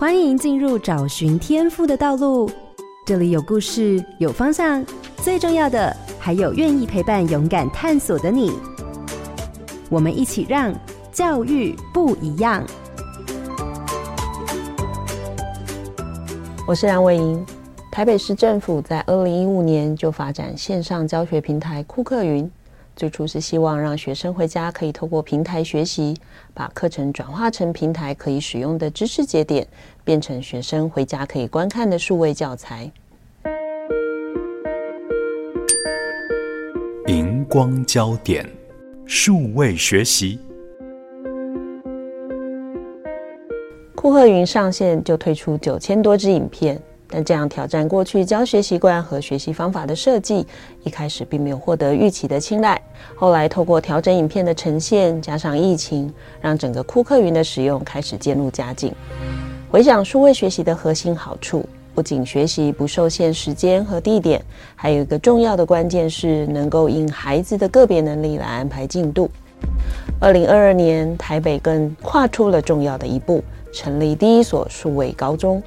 欢迎进入找寻天赋的道路。这里有故事，有方向，最重要的还有愿意陪伴、勇敢探索的你。我们一起让教育不一样。我是梁伟莹。台北市政府在二零一五年就发展线上教学平台酷课云，最初是希望让学生回家可以透过平台学习，把课程转化成平台可以使用的知识节点，变成学生回家可以观看的数位教材。荧光焦点，数位学习。酷课云上线就推出九千多支影片，但这样挑战过去教学习惯和学习方法的设计，一开始并没有获得预期的青睐。后来透过调整影片的呈现，加上疫情，让整个库克云的使用开始渐入佳境。回想数位学习的核心好处。不仅学习不受限时间和地点，还有一个重要的关键是能够因孩子的个别能力来安排进度。二零二二年，台北更跨出了重要的一步，成立第一所数位高中，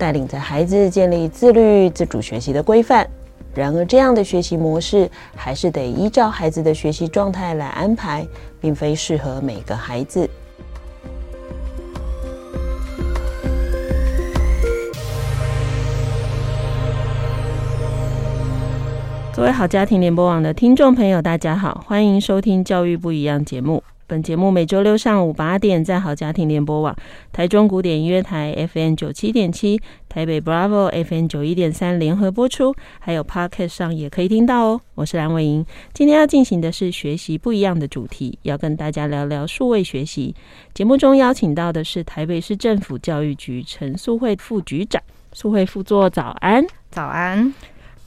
带领着孩子建立自律自主学习的规范。然而，这样的学习模式还是得依照孩子的学习状态来安排，并非适合每个孩子。各位好家庭联播网的听众朋友，大家好，欢迎收听《教育不一样》节目。本节目每周六上午八点在好家庭联播网、台中古典音乐台 FM 九七点七、台北 Bravo FM 九一点三联合播出，还有 Podcast 上也可以听到哦。我是蓝伟莹，今天要进行的是学习不一样的主题，要跟大家聊聊数位学习。节目中邀请到的是台北市政府教育局陈素慧副局长，素慧副座早安，早安。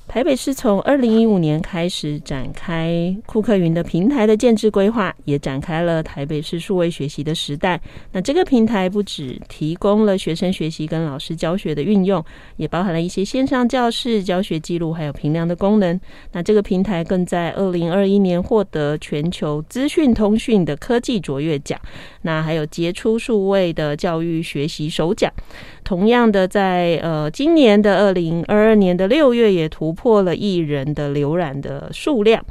台北市从二零一五年开始展开库克云的平台的建置规划，也展开了台北市数位学习的时代。那这个平台不只提供了学生学习跟老师教学的运用，也包含了一些线上教室教学记录，还有评量的功能。那这个平台更在二零二一年获得全球资讯通讯的科技卓越奖，那还有杰出数位的教育学习首奖。同样的在，呃今年的二零二二年的六月，也突破了艺人的浏览的数量。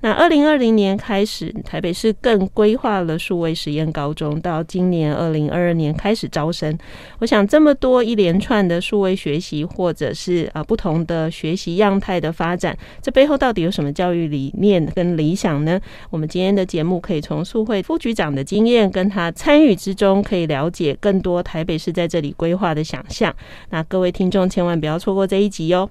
那二零二零年开始，台北市更规划了数位实验高中，到今年二零二二年开始招生。我想这么多一连串的数位学习，或者是啊不同的学习样态的发展，这背后到底有什么教育理念跟理想呢？我们今天的节目可以从数会副局长的经验跟他参与之中，可以了解更多台北市在这里规划的想象。那各位听众千万不要错过这一集哟。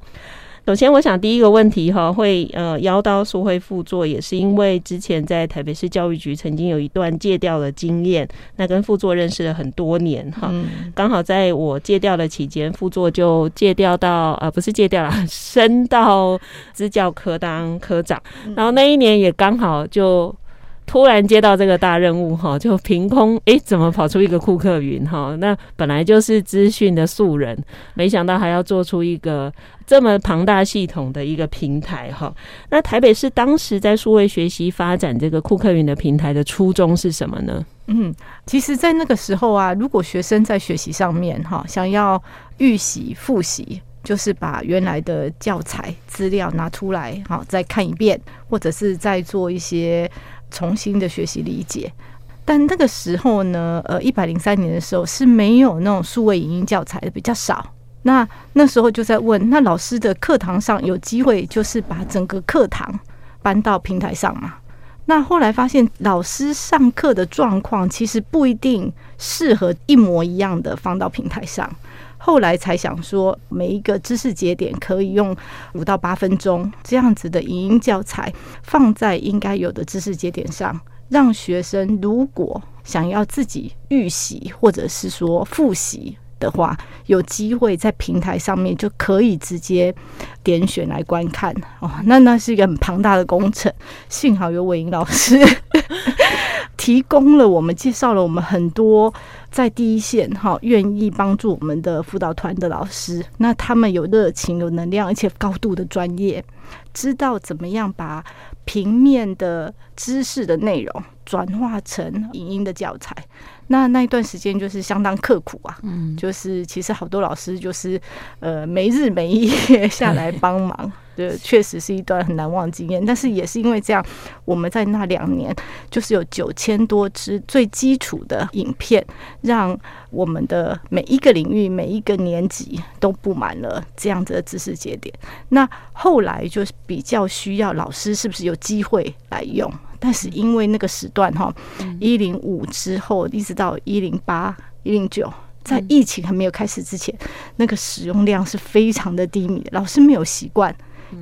首先，我想第一个问题哈，会呃邀到苏慧副座，也是因为之前在台北市教育局曾经有一段戒掉的经验，那跟副座认识了很多年哈，刚好在我戒掉的期间，副座就戒掉到呃不是戒掉了，升到支教科当科长，然后那一年也刚好就。突然接到这个大任务哈，就凭空诶，怎么跑出一个库克云哈？那本来就是资讯的素人，没想到还要做出一个这么庞大系统的一个平台哈。那台北市当时在数位学习发展这个库克云的平台的初衷是什么呢？嗯，其实，在那个时候啊，如果学生在学习上面哈，想要预习复习，就是把原来的教材资料拿出来好，再看一遍，或者是再做一些。重新的学习理解，但那个时候呢，呃，一百零三年的时候是没有那种数位影音教材的，比较少。那那时候就在问，那老师的课堂上有机会就是把整个课堂搬到平台上嘛？那后来发现老师上课的状况其实不一定适合一模一样的放到平台上。后来才想说，每一个知识节点可以用五到八分钟这样子的影音教材放在应该有的知识节点上，让学生如果想要自己预习或者是说复习的话，有机会在平台上面就可以直接点选来观看。哦，那那是一个很庞大的工程，幸好有伟英老师 提供了我们，介绍了我们很多。在第一线哈，愿意帮助我们的辅导团的老师，那他们有热情、有能量，而且高度的专业，知道怎么样把平面的知识的内容转化成影音的教材。那那一段时间就是相当刻苦啊，嗯，就是其实好多老师就是呃没日没夜下来帮忙，对，确实是一段很难忘的经验。但是也是因为这样，我们在那两年就是有九千多支最基础的影片，让我们的每一个领域、每一个年级都布满了这样子的知识节点。那后来就是比较需要老师是不是有机会来用？但是因为那个时段哈，一零五之后一直到一零八、一零九，在疫情还没有开始之前，那个使用量是非常的低迷的，老师没有习惯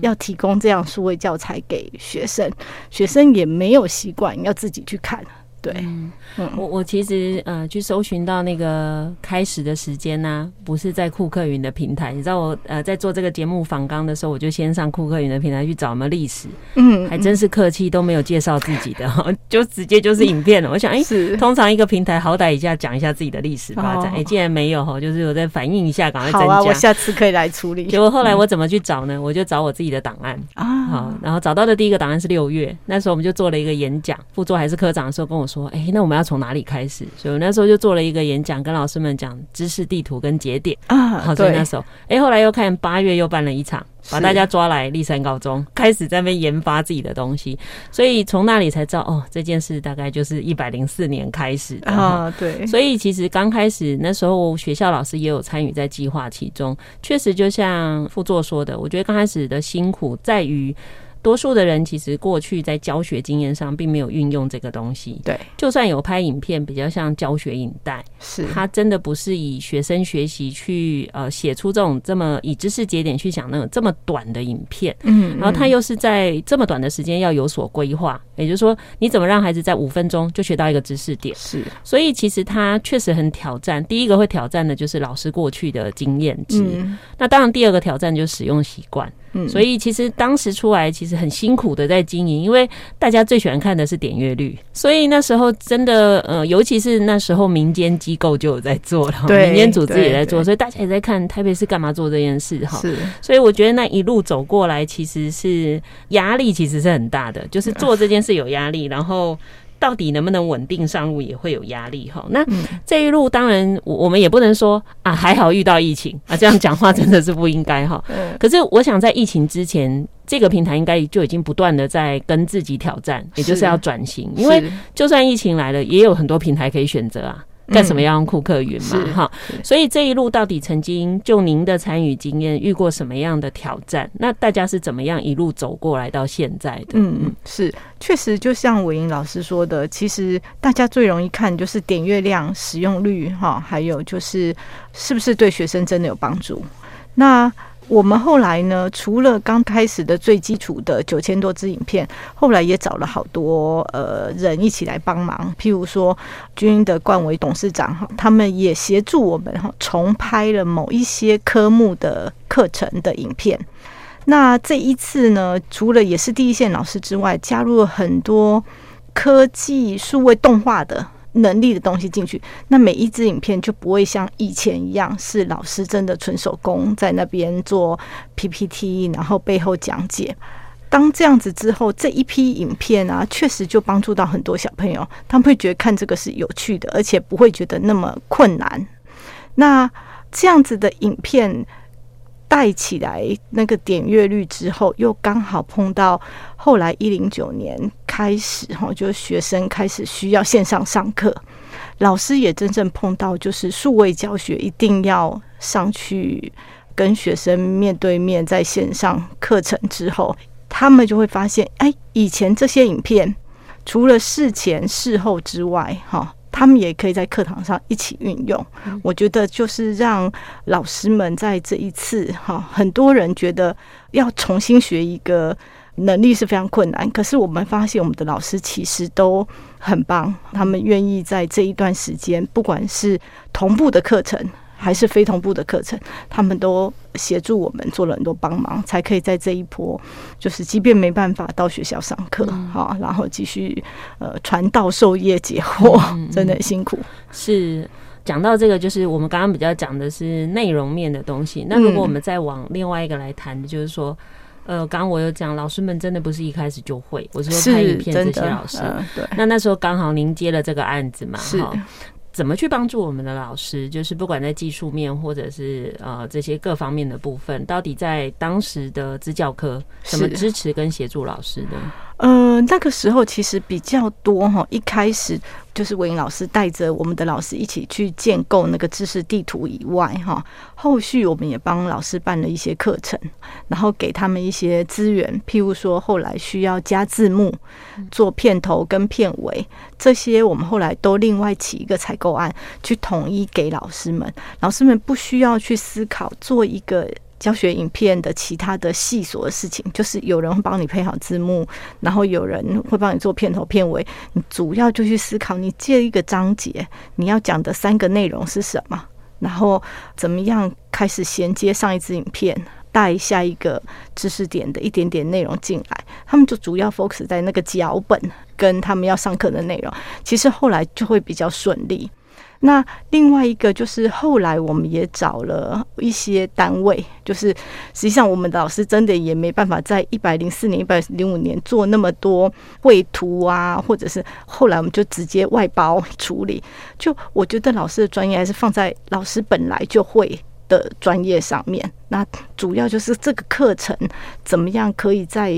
要提供这样数位教材给学生，学生也没有习惯要自己去看。对，嗯，我我其实呃去搜寻到那个开始的时间呢、啊，不是在库克云的平台。你知道我呃在做这个节目访纲的时候，我就先上库克云的平台去找什么历史，嗯，还真是客气，都没有介绍自己的，就直接就是影片了。我想，哎、欸，通常一个平台好歹一下讲一下自己的历史发展，哎、欸，既然没有哈，就是我再反映一下，赶快增加。啊，我下次可以来处理。结果后来我怎么去找呢？我就找我自己的档案啊，好，然后找到的第一个档案是六月，那时候我们就做了一个演讲，副座还是科长的时候跟我说，哎、欸，那我们要从从哪里开始？所以我那时候就做了一个演讲，跟老师们讲知识地图跟节点啊。好，所以那时候，哎、欸，后来又看八月又办了一场，把大家抓来立山高中，开始在那边研发自己的东西。所以从那里才知道，哦，这件事大概就是一百零四年开始的啊。对，所以其实刚开始那时候，学校老师也有参与在计划其中。确实，就像副座说的，我觉得刚开始的辛苦在于。多数的人其实过去在教学经验上并没有运用这个东西。对，就算有拍影片，比较像教学影带，是它真的不是以学生学习去呃写出这种这么以知识节点去想那种这么短的影片。嗯，然后他又是在这么短的时间要有所规划，也就是说你怎么让孩子在五分钟就学到一个知识点？是，所以其实它确实很挑战。第一个会挑战的就是老师过去的经验值。嗯，那当然第二个挑战就是使用习惯。嗯，所以其实当时出来其实很辛苦的在经营，因为大家最喜欢看的是点阅率，所以那时候真的呃，尤其是那时候民间机构就有在做了，对，民间组织也在做，所以大家也在看台北市干嘛做这件事哈。是，所以我觉得那一路走过来，其实是压力其实是很大的，就是做这件事有压力，然后。到底能不能稳定上路也会有压力哈。那这一路当然我我们也不能说啊，还好遇到疫情啊，这样讲话真的是不应该哈。可是我想在疫情之前，这个平台应该就已经不断的在跟自己挑战，也就是要转型。因为就算疫情来了，也有很多平台可以选择啊。干什么要用库克云嘛？哈、嗯，所以这一路到底曾经就您的参与经验遇过什么样的挑战？那大家是怎么样一路走过来到现在的？嗯嗯，是确实就像伟英老师说的，其实大家最容易看就是点阅量、使用率，哈，还有就是是不是对学生真的有帮助？那我们后来呢，除了刚开始的最基础的九千多支影片，后来也找了好多呃人一起来帮忙。譬如说，军的冠伟董事长哈，他们也协助我们哈重拍了某一些科目的课程的影片。那这一次呢，除了也是第一线老师之外，加入了很多科技数位动画的。能力的东西进去，那每一支影片就不会像以前一样是老师真的纯手工在那边做 PPT，然后背后讲解。当这样子之后，这一批影片啊，确实就帮助到很多小朋友，他们会觉得看这个是有趣的，而且不会觉得那么困难。那这样子的影片。带起来那个点阅率之后，又刚好碰到后来一零九年开始哈，就是学生开始需要线上上课，老师也真正碰到就是数位教学一定要上去跟学生面对面在线上课程之后，他们就会发现，哎，以前这些影片除了事前事后之外，哈。他们也可以在课堂上一起运用，我觉得就是让老师们在这一次哈，很多人觉得要重新学一个能力是非常困难，可是我们发现我们的老师其实都很棒，他们愿意在这一段时间，不管是同步的课程。还是非同步的课程，他们都协助我们做了很多帮忙，才可以在这一波，就是即便没办法到学校上课，好、嗯，然后继续呃传道授业解惑，嗯、真的很辛苦。是讲到这个，就是我们刚刚比较讲的是内容面的东西。那如果我们再往另外一个来谈，就是说。呃，刚刚我有讲，老师们真的不是一开始就会，我是说拍影片这些老师，呃、对。那那时候刚好您接了这个案子嘛，哈。怎么去帮助我们的老师？就是不管在技术面，或者是呃这些各方面的部分，到底在当时的支教科怎么支持跟协助老师的？呃，那个时候其实比较多哈，一开始就是韦莹老师带着我们的老师一起去建构那个知识地图以外哈，后续我们也帮老师办了一些课程，然后给他们一些资源，譬如说后来需要加字幕、做片头跟片尾这些，我们后来都另外起一个采购案去统一给老师们，老师们不需要去思考做一个。教学影片的其他的细琐的事情，就是有人会帮你配好字幕，然后有人会帮你做片头片尾。你主要就去思考，你这一个章节，你要讲的三个内容是什么，然后怎么样开始衔接上一支影片，带下一个知识点的一点点内容进来。他们就主要 focus 在那个脚本跟他们要上课的内容，其实后来就会比较顺利。那另外一个就是后来我们也找了一些单位，就是实际上我们的老师真的也没办法在一百零四年、一百零五年做那么多绘图啊，或者是后来我们就直接外包处理。就我觉得老师的专业还是放在老师本来就会的专业上面。那主要就是这个课程怎么样可以在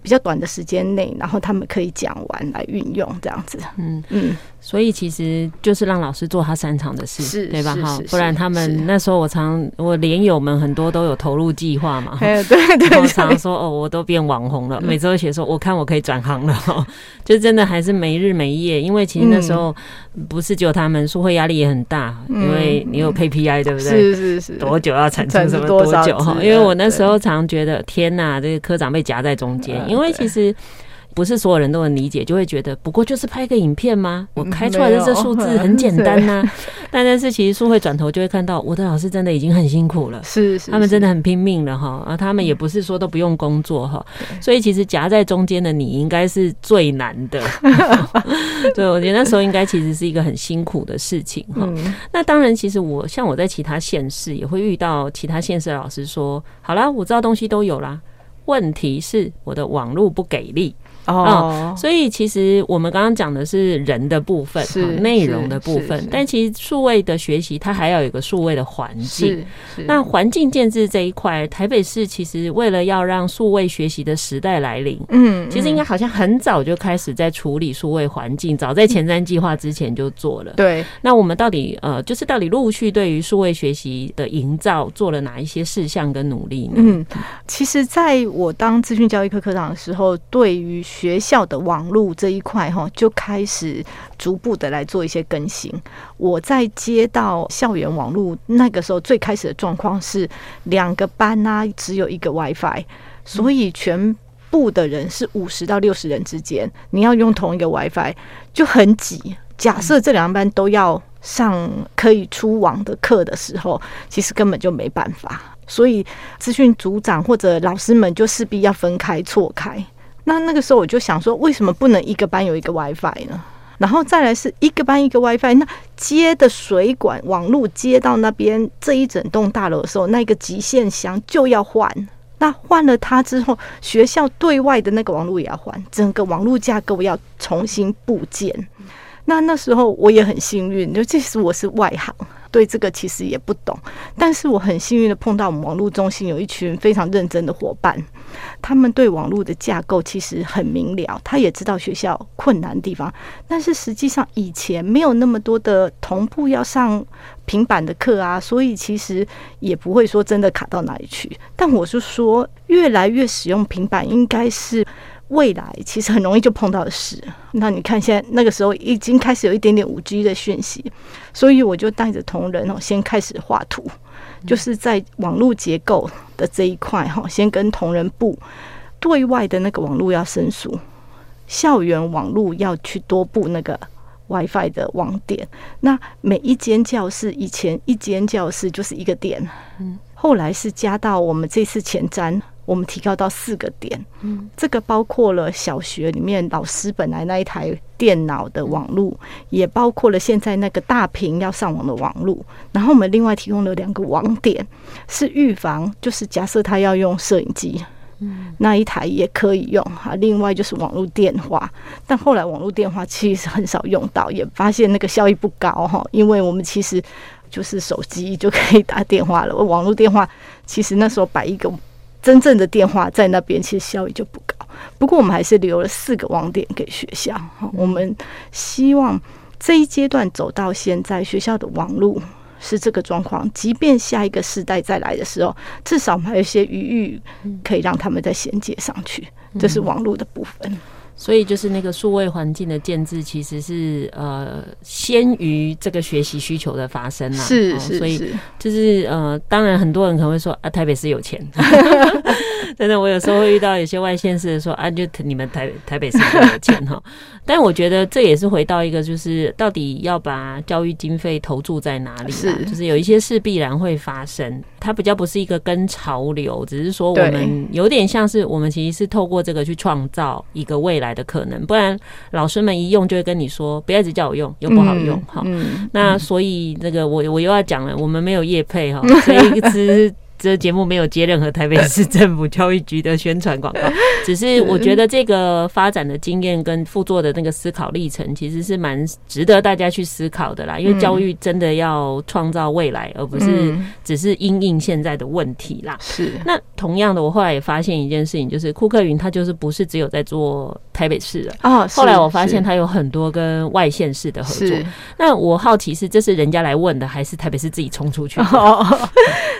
比较短的时间内，然后他们可以讲完来运用这样子。嗯。嗯。所以其实就是让老师做他擅长的事，是对吧？哈，不然他们那时候我常我连友们很多都有投入计划嘛，对对对，我常说哦，我都变网红了，每周都写说我看我可以转行了，就真的还是没日没夜，因为其实那时候不是只有他们，书会压力也很大，因为你有 KPI，对不对？是是是，多久要产出什么多久哈？因为我那时候常觉得天哪，这个科长被夹在中间，因为其实。不是所有人都能理解，就会觉得不过就是拍个影片吗？我开出来的这数字很简单呐、啊。但但是其实书会转头就会看到，我的老师真的已经很辛苦了，是，是，是他们真的很拼命了哈。啊，他们也不是说都不用工作哈，所以其实夹在中间的你应该是最难的。对，我觉得那时候应该其实是一个很辛苦的事情哈。那当然，其实我像我在其他县市也会遇到其他县市的老师说，好啦，我知道东西都有啦，问题是我的网络不给力。哦、嗯，所以其实我们刚刚讲的是人的部分，是内容的部分，但其实数位的学习它还要有一个数位的环境。那环境建制这一块，台北市其实为了要让数位学习的时代来临，嗯，其实应该好像很早就开始在处理数位环境，早在前瞻计划之前就做了。对，那我们到底呃，就是到底陆续对于数位学习的营造做了哪一些事项跟努力呢？嗯，其实在我当资讯教育科科长的时候，对于学校的网络这一块哈，就开始逐步的来做一些更新。我在接到校园网络那个时候，最开始的状况是两个班啊，只有一个 WiFi，所以全部的人是五十到六十人之间，你要用同一个 WiFi 就很挤。假设这两个班都要上可以出网的课的时候，其实根本就没办法。所以资讯组长或者老师们就势必要分开错开。那那个时候我就想说，为什么不能一个班有一个 WiFi 呢？然后再来是一个班一个 WiFi，那接的水管网络接到那边这一整栋大楼的时候，那个极限箱就要换。那换了它之后，学校对外的那个网络也要换，整个网络架构要重新布建。那那时候我也很幸运，就即使我是外行。对这个其实也不懂，但是我很幸运的碰到我们网络中心有一群非常认真的伙伴，他们对网络的架构其实很明了，他也知道学校困难的地方，但是实际上以前没有那么多的同步要上平板的课啊，所以其实也不会说真的卡到哪里去。但我是说，越来越使用平板，应该是。未来其实很容易就碰到的事。那你看，现在那个时候已经开始有一点点五 G 的讯息，所以我就带着同仁哦，先开始画图，就是在网络结构的这一块哈，先跟同仁部对外的那个网络要申诉，校园网络要去多布那个 WiFi 的网点。那每一间教室以前一间教室就是一个点，嗯，后来是加到我们这次前瞻。我们提高到四个点，嗯，这个包括了小学里面老师本来那一台电脑的网络，也包括了现在那个大屏要上网的网络。然后我们另外提供了两个网点，是预防，就是假设他要用摄影机，那一台也可以用哈。另外就是网络电话，但后来网络电话其实很少用到，也发现那个效益不高哈，因为我们其实就是手机就可以打电话了，网络电话其实那时候摆一个真正的电话在那边，其实效益就不高。不过我们还是留了四个网点给学校哈，我们希望这一阶段走到现在，学校的网络。是这个状况，即便下一个世代再来的时候，至少我们还有一些余裕，可以让他们再衔接上去。这是网络的部分。所以就是那个数位环境的建制，其实是呃先于这个学习需求的发生啦。是是，是，所以就是呃，当然很多人可能会说啊，台北市有钱。真的，我有时候会遇到有些外县市的说啊，就你们台台北市比较有钱哈。但我觉得这也是回到一个，就是到底要把教育经费投注在哪里？是，就是有一些事必然会发生，它比较不是一个跟潮流，只是说我们有点像是我们其实是透过这个去创造一个未来的可能。不然老师们一用就会跟你说，不要一直叫我用，又不好用哈、嗯嗯。那所以那个我我又要讲了，我们没有业配哈，这一支。这节目没有接任何台北市政府教育局的宣传广告，只是我觉得这个发展的经验跟副座的那个思考历程，其实是蛮值得大家去思考的啦。因为教育真的要创造未来，而不是只是因应现在的问题啦。是。那同样的，我后来也发现一件事情，就是库克云他就是不是只有在做台北市的啊。后来我发现他有很多跟外县市的合作。那我好奇是这是人家来问的，还是台北市自己冲出去哦？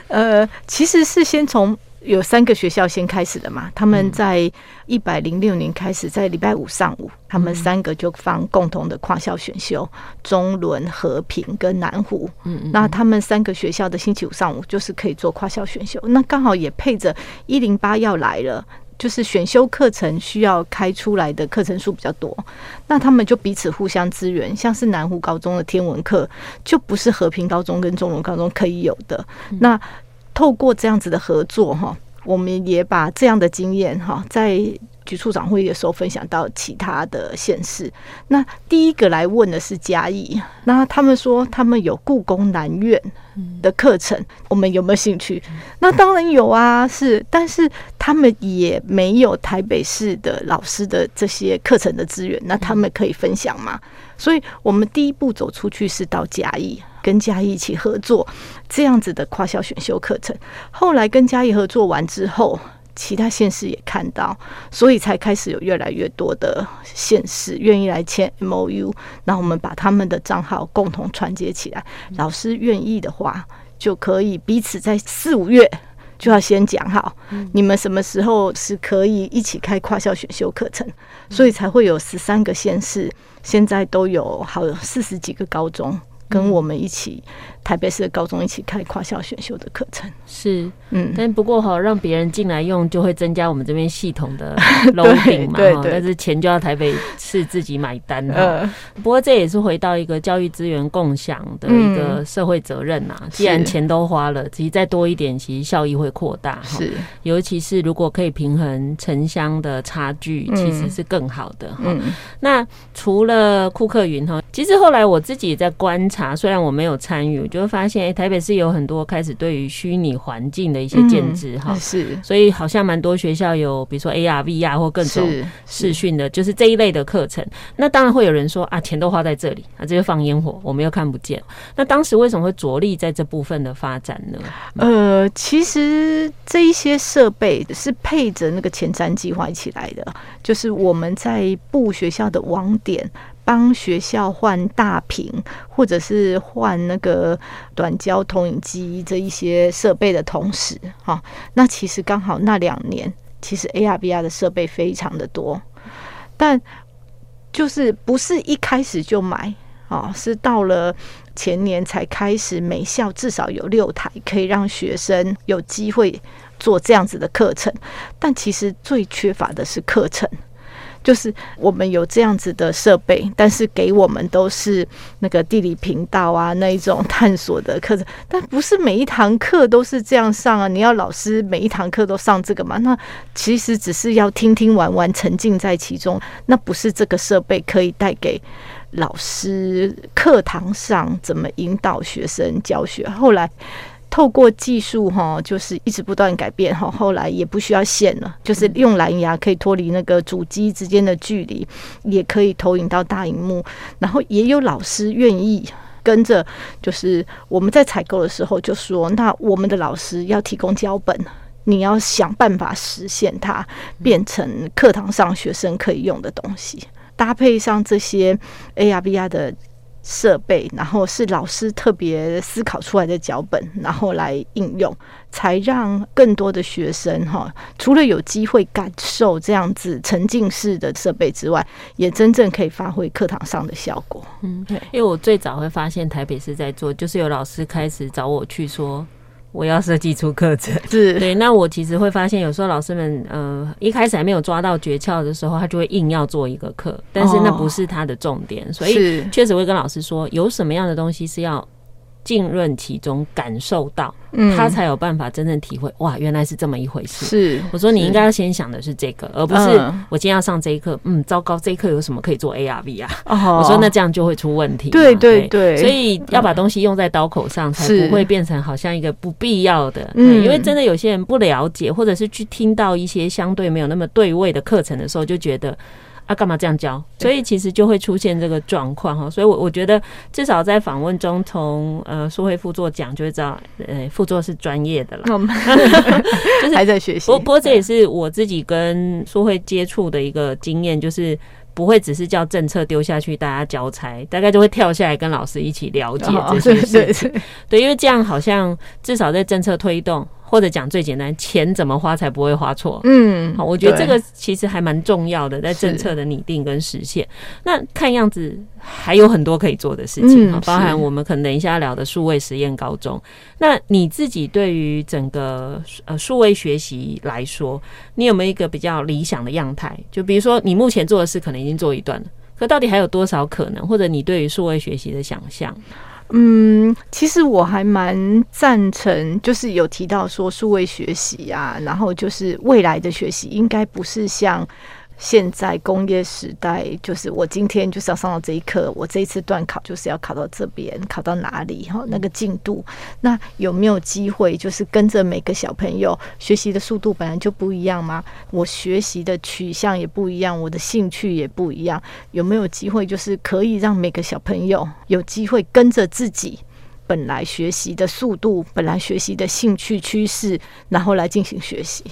呃。其实是先从有三个学校先开始的嘛，他们在一百零六年开始，在礼拜五上午，他们三个就放共同的跨校选修，中仑、和平跟南湖。嗯，那他们三个学校的星期五上午就是可以做跨校选修，那刚好也配着一零八要来了，就是选修课程需要开出来的课程数比较多，那他们就彼此互相支援，像是南湖高中的天文课就不是和平高中跟中仑高中可以有的，那。透过这样子的合作哈，我们也把这样的经验哈，在局处长会议的时候分享到其他的县市。那第一个来问的是嘉义，那他们说他们有故宫南院的课程，我们有没有兴趣？那当然有啊，是，但是他们也没有台北市的老师的这些课程的资源，那他们可以分享吗？所以我们第一步走出去是到嘉义。跟嘉义一起合作，这样子的跨校选修课程，后来跟嘉义合作完之后，其他县市也看到，所以才开始有越来越多的县市愿意来签 MOU，那我们把他们的账号共同串接起来，老师愿意的话，就可以彼此在四五月就要先讲好，你们什么时候是可以一起开跨校选修课程，所以才会有十三个县市，现在都有好四十几个高中。跟我们一起，台北市的高中一起开跨校选修的课程，是，嗯，但不过哈，让别人进来用，就会增加我们这边系统的 loading 嘛，对，对，对，但是钱就要台北市自己买单哈、呃。不过这也是回到一个教育资源共享的一个社会责任呐、嗯。既然钱都花了，其实再多一点，其实效益会扩大。是，尤其是如果可以平衡城乡的差距，其实是更好的哈、嗯。那除了库克云哈，其实后来我自己也在观察。虽然我没有参与，我就会发现，哎、欸，台北市有很多开始对于虚拟环境的一些建制哈、嗯，是，所以好像蛮多学校有，比如说 AR、VR 或各种视讯的，就是这一类的课程。那当然会有人说啊，钱都花在这里啊，这就放烟火，我们又看不见。那当时为什么会着力在这部分的发展呢？呃，其实这一些设备是配着那个前瞻计划一起来的，就是我们在布学校的网点。帮学校换大屏，或者是换那个短焦投影机这一些设备的同时，哈，那其实刚好那两年，其实 AR、VR 的设备非常的多，但就是不是一开始就买，哦，是到了前年才开始，每校至少有六台，可以让学生有机会做这样子的课程，但其实最缺乏的是课程。就是我们有这样子的设备，但是给我们都是那个地理频道啊，那一种探索的课程，但不是每一堂课都是这样上啊。你要老师每一堂课都上这个嘛？那其实只是要听听玩玩，沉浸在其中。那不是这个设备可以带给老师课堂上怎么引导学生教学。后来透过技术哈，就是一直不断改变哈，后来也不需要线了，就是用蓝牙可以脱离那个主机之间的距离，也可以投影到大荧幕，然后也有老师愿意跟着，就是我们在采购的时候就说，那我们的老师要提供脚本，你要想办法实现它变成课堂上学生可以用的东西，搭配上这些 AR VR 的。设备，然后是老师特别思考出来的脚本，然后来应用，才让更多的学生哈，除了有机会感受这样子沉浸式的设备之外，也真正可以发挥课堂上的效果。嗯，因为我最早会发现台北是在做，就是有老师开始找我去说。我要设计出课程，是对。那我其实会发现，有时候老师们，呃，一开始还没有抓到诀窍的时候，他就会硬要做一个课，但是那不是他的重点，所以确实会跟老师说，有什么样的东西是要。浸润其中，感受到，他才有办法真正体会。哇，原来是这么一回事。是，我说你应该要先想的是这个，而不是我今天要上这一课。嗯，糟糕，这一课有什么可以做 AR VR 啊？我说那这样就会出问题。对对对，所以要把东西用在刀口上，才不会变成好像一个不必要的。嗯，因为真的有些人不了解，或者是去听到一些相对没有那么对位的课程的时候，就觉得。啊，干嘛这样教？所以其实就会出现这个状况哈。所以，我我觉得至少在访问中，从呃苏慧副座讲就会知道，呃，副座是专业的了，就是还在学习。不不过这也是我自己跟苏慧接触的一个经验，就是不会只是叫政策丢下去，大家交差，大概就会跳下来跟老师一起了解这些事情。对，因为这样好像至少在政策推动。或者讲最简单，钱怎么花才不会花错？嗯，好，我觉得这个其实还蛮重要的，在政策的拟定跟实现。那看样子还有很多可以做的事情，嗯，包含我们可能等一下聊的数位实验高中。那你自己对于整个呃数位学习来说，你有没有一个比较理想的样态？就比如说你目前做的事可能已经做一段了，可到底还有多少可能？或者你对于数位学习的想象？嗯，其实我还蛮赞成，就是有提到说数位学习啊，然后就是未来的学习应该不是像。现在工业时代，就是我今天就是要上到这一课，我这一次段考就是要考到这边，考到哪里哈？那个进度，那有没有机会就是跟着每个小朋友学习的速度本来就不一样吗？我学习的取向也不一样，我的兴趣也不一样，有没有机会就是可以让每个小朋友有机会跟着自己本来学习的速度、本来学习的兴趣趋势，然后来进行学习？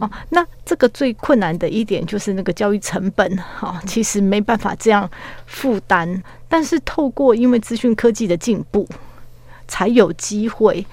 哦，那这个最困难的一点就是那个教育成本，哈，其实没办法这样负担。但是透过因为资讯科技的进步，才有机会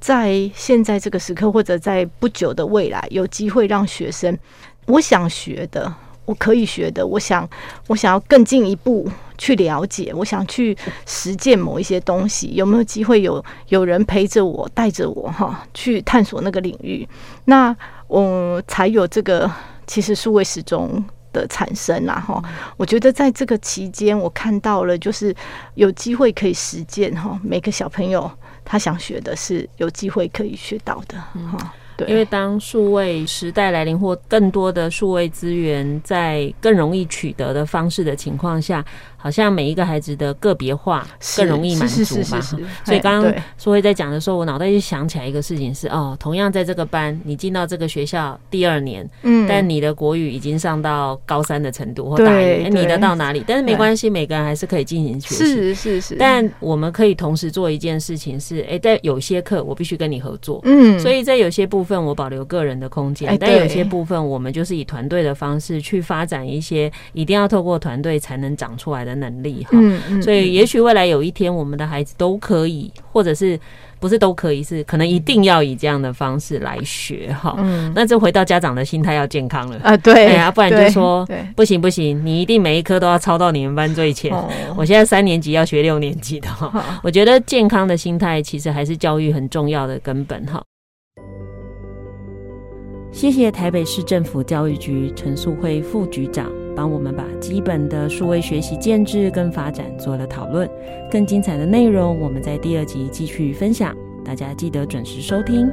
在现在这个时刻，或者在不久的未来，有机会让学生，我想学的，我可以学的，我想，我想要更进一步去了解，我想去实践某一些东西，有没有机会有有人陪着我，带着我，哈，去探索那个领域？那。我才有这个，其实数位时钟的产生啊，哈，我觉得在这个期间，我看到了，就是有机会可以实践哈，每个小朋友他想学的是有机会可以学到的，哈。对，因为当数位时代来临，或更多的数位资源在更容易取得的方式的情况下。好像每一个孩子的个别化更容易满足嘛，所以刚刚书会在讲的时候，我脑袋就想起来一个事情是哦，同样在这个班，你进到这个学校第二年，嗯，但你的国语已经上到高三的程度或大一，你的到哪里？但是没关系，每个人还是可以进行学习，是是。是。但我们可以同时做一件事情是，哎，在有些课我必须跟你合作，嗯，所以在有些部分我保留个人的空间，但有些部分我们就是以团队的方式去发展一些一定要透过团队才能长出来的能力哈，所以也许未来有一天，我们的孩子都可以，或者是不是都可以，是可能一定要以这样的方式来学哈。嗯，那这回到家长的心态要健康了。啊，对啊，不然就说不行不行，你一定每一科都要抄到你们班最前。我现在三年级要学六年级的哈，我觉得健康的心态其实还是教育很重要的根本哈。谢谢台北市政府教育局陈素慧副局长，帮我们把基本的数位学习建制跟发展做了讨论。更精彩的内容，我们在第二集继续分享，大家记得准时收听。